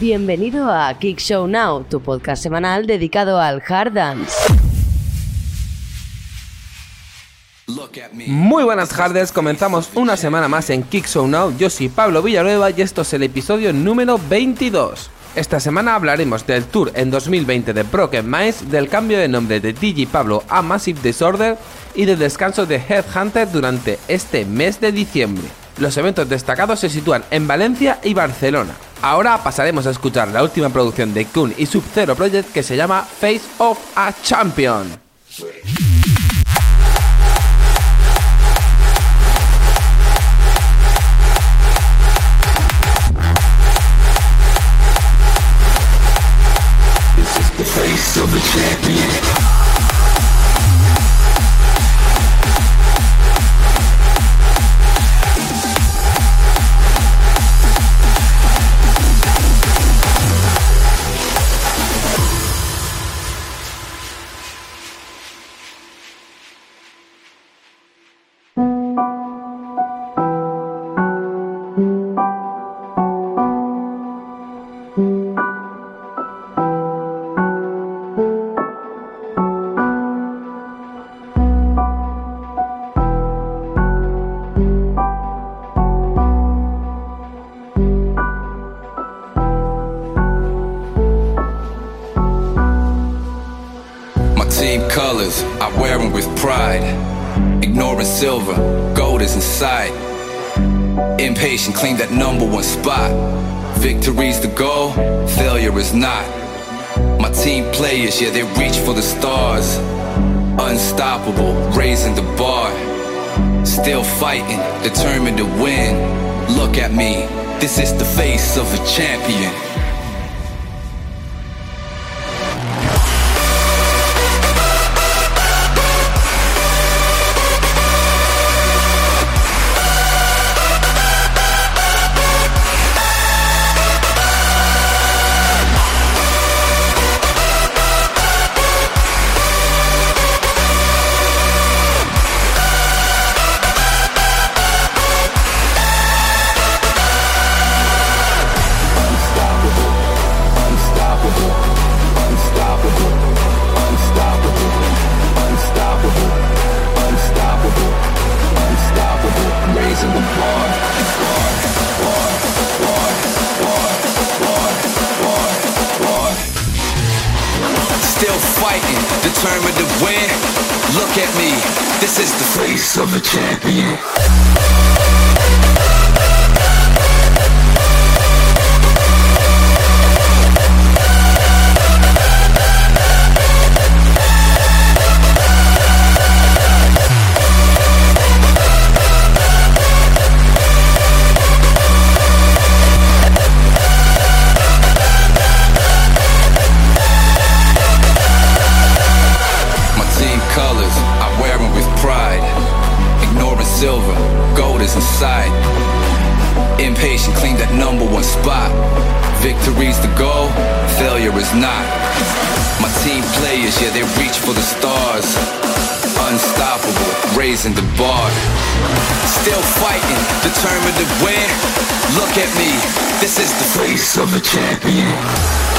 Bienvenido a Kick Show Now, tu podcast semanal dedicado al hard dance. Muy buenas tardes, comenzamos una semana más en Kick Show Now. Yo soy Pablo Villanueva y esto es el episodio número 22. Esta semana hablaremos del tour en 2020 de Broken Minds, del cambio de nombre de DJ Pablo a Massive Disorder y del descanso de Headhunter durante este mes de diciembre. Los eventos destacados se sitúan en Valencia y Barcelona. Ahora pasaremos a escuchar la última producción de Kun y Sub-Zero Project que se llama Face of a Champion. My Claim that number one spot. Victory's the goal, failure is not. My team players, yeah, they reach for the stars. Unstoppable, raising the bar. Still fighting, determined to win. Look at me, this is the face of a champion. Face of a champion. Spot. Victory's the goal, failure is not. My team players, yeah, they reach for the stars. Unstoppable, raising the bar. Still fighting, determined to win. Look at me, this is the face of a champion.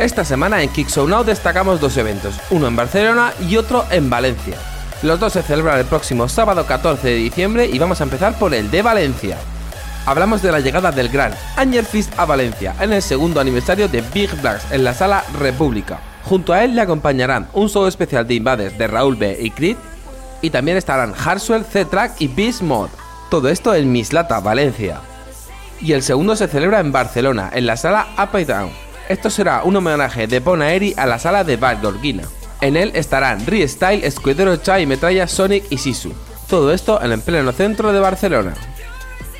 Esta semana en Kick Show Now destacamos dos eventos, uno en Barcelona y otro en Valencia. Los dos se celebran el próximo sábado 14 de diciembre y vamos a empezar por el de Valencia. Hablamos de la llegada del gran Anger Fist a Valencia en el segundo aniversario de Big Blacks en la sala República. Junto a él le acompañarán un show especial de Invades de Raúl B y Creed y también estarán Harswell, Z-Track y Beast Mode. Todo esto en Mislata, Valencia. Y el segundo se celebra en Barcelona, en la sala Up and Down. Esto será un homenaje de Bonaeri a la sala de Valdorguina. En él estarán Style, Escudero Chai, Metralla, Sonic y Sisu. Todo esto en el pleno centro de Barcelona.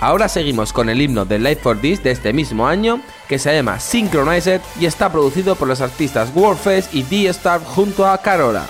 Ahora seguimos con el himno de Life for This de este mismo año, que se llama Synchronized y está producido por los artistas Warface y D-Star junto a Carola.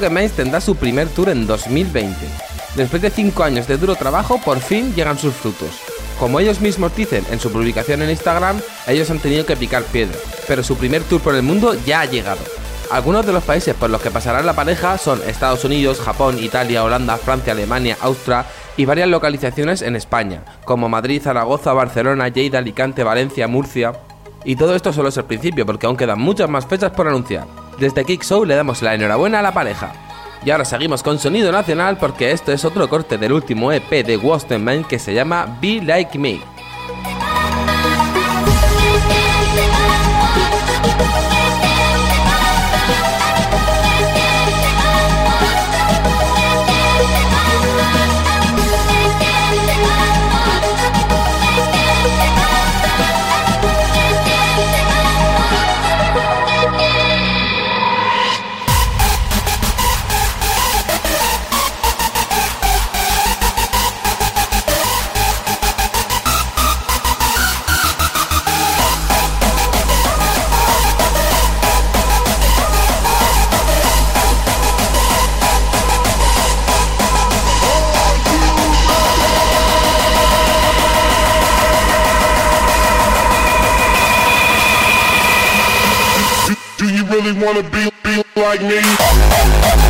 Minds tendrá su primer tour en 2020. Después de 5 años de duro trabajo, por fin llegan sus frutos. Como ellos mismos dicen en su publicación en Instagram, ellos han tenido que picar piedra, pero su primer tour por el mundo ya ha llegado. Algunos de los países por los que pasará la pareja son Estados Unidos, Japón, Italia, Holanda, Francia, Alemania, Austria y varias localizaciones en España, como Madrid, Zaragoza, Barcelona, Lleida, Alicante, Valencia, Murcia. Y todo esto solo es el principio porque aún quedan muchas más fechas por anunciar. Desde Kick Show le damos la enhorabuena a la pareja. Y ahora seguimos con sonido nacional porque esto es otro corte del último EP de Man que se llama Be Like Me. Wanna be, be like me.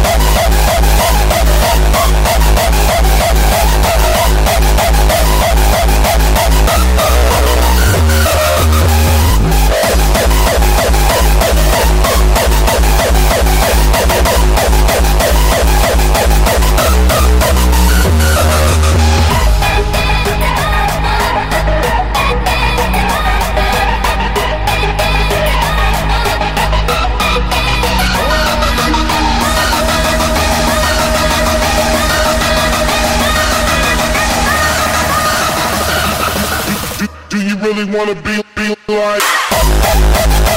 Really wanna be, be like?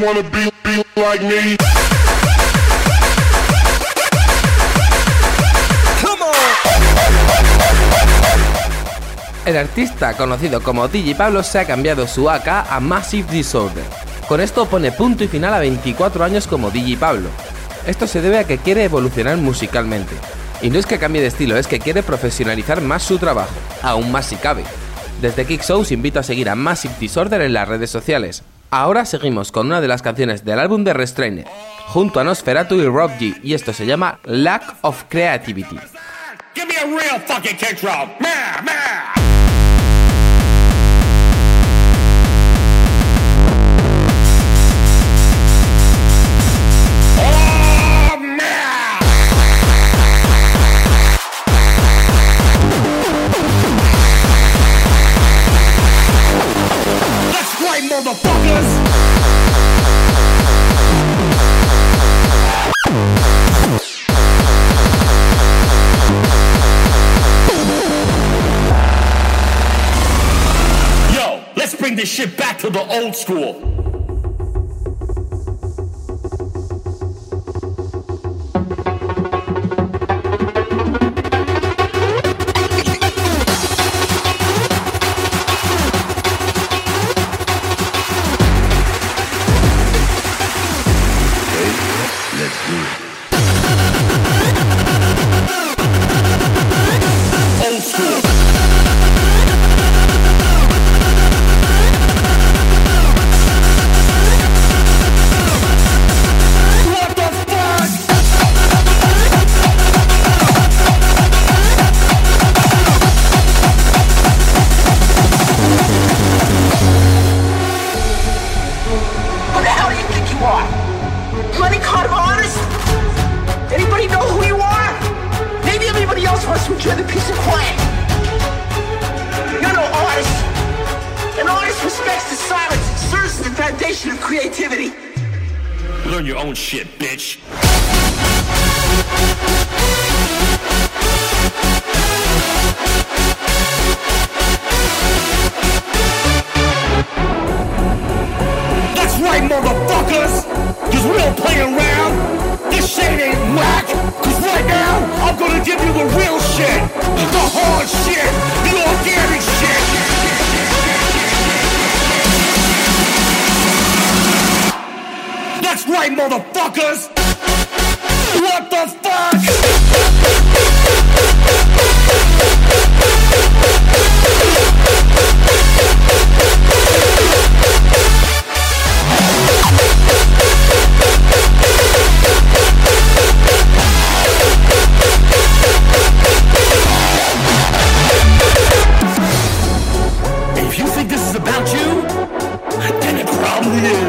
Wanna be, be like me? El artista conocido como DJ Pablo se ha cambiado su AK a Massive Disorder. Con esto pone punto y final a 24 años como DJ Pablo. Esto se debe a que quiere evolucionar musicalmente. Y no es que cambie de estilo, es que quiere profesionalizar más su trabajo, aún más si cabe. Desde Kick os invito a seguir a Massive Disorder en las redes sociales, Ahora seguimos con una de las canciones del álbum de Restrainer, junto a Nosferatu y Rob G, y esto se llama Lack of Creativity. motherfuckers! Yo, this shit back to the old school. Learn your own shit, bitch. That's right, motherfuckers! Cause we don't play around! This shit ain't whack! Cause right now, I'm gonna give you the real shit! The hard shit! The organic motherfuckers! What the fuck? If you think this is about you, then it probably is.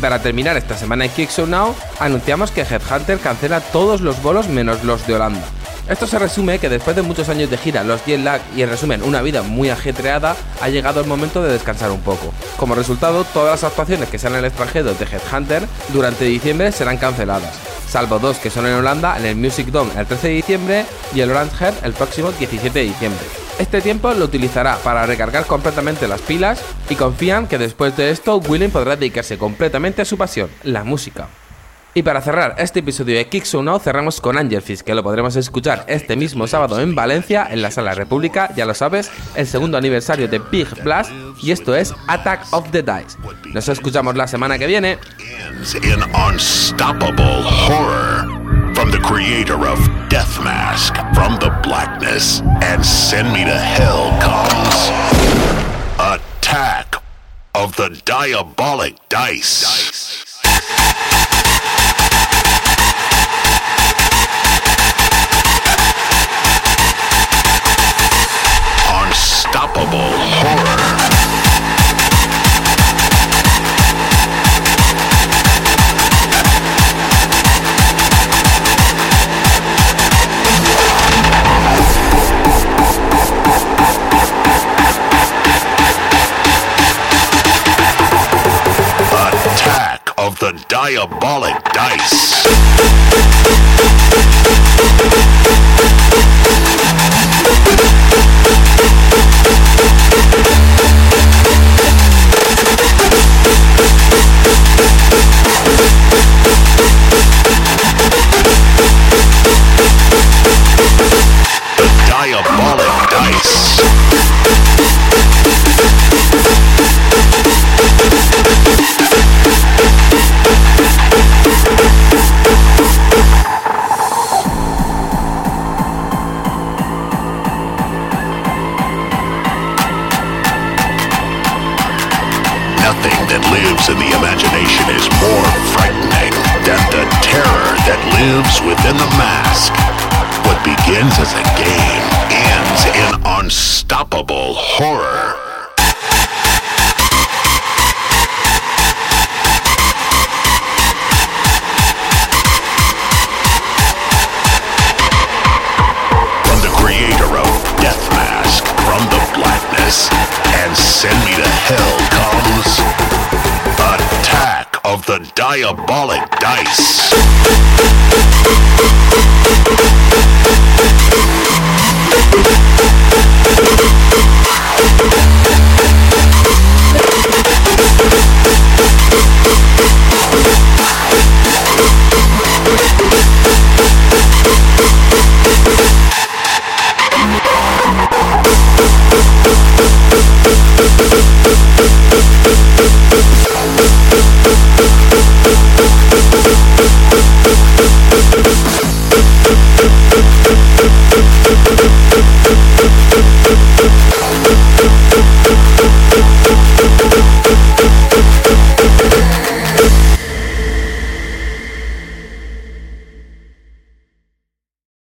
Para terminar esta semana en Kick Now, anunciamos que Headhunter cancela todos los bolos menos los de Holanda. Esto se resume que después de muchos años de gira, los jet lag y en resumen una vida muy ajetreada, ha llegado el momento de descansar un poco. Como resultado, todas las actuaciones que sean en el extranjero de Headhunter durante diciembre serán canceladas, salvo dos que son en Holanda en el Music Dome el 13 de diciembre y el Orange Head el próximo 17 de diciembre. Este tiempo lo utilizará para recargar completamente las pilas y confían que después de esto William podrá dedicarse completamente a su pasión, la música. Y para cerrar este episodio de Kick Show cerramos con Angelfish, que lo podremos escuchar este mismo sábado en Valencia, en la Sala República, ya lo sabes, el segundo aniversario de Big Blast, y esto es Attack of the Dice. Nos escuchamos la semana que viene. From the creator of Death Mask from the blackness and send me to hell comes attack of the diabolic dice. Diabolic Dice. Diabolic Dice.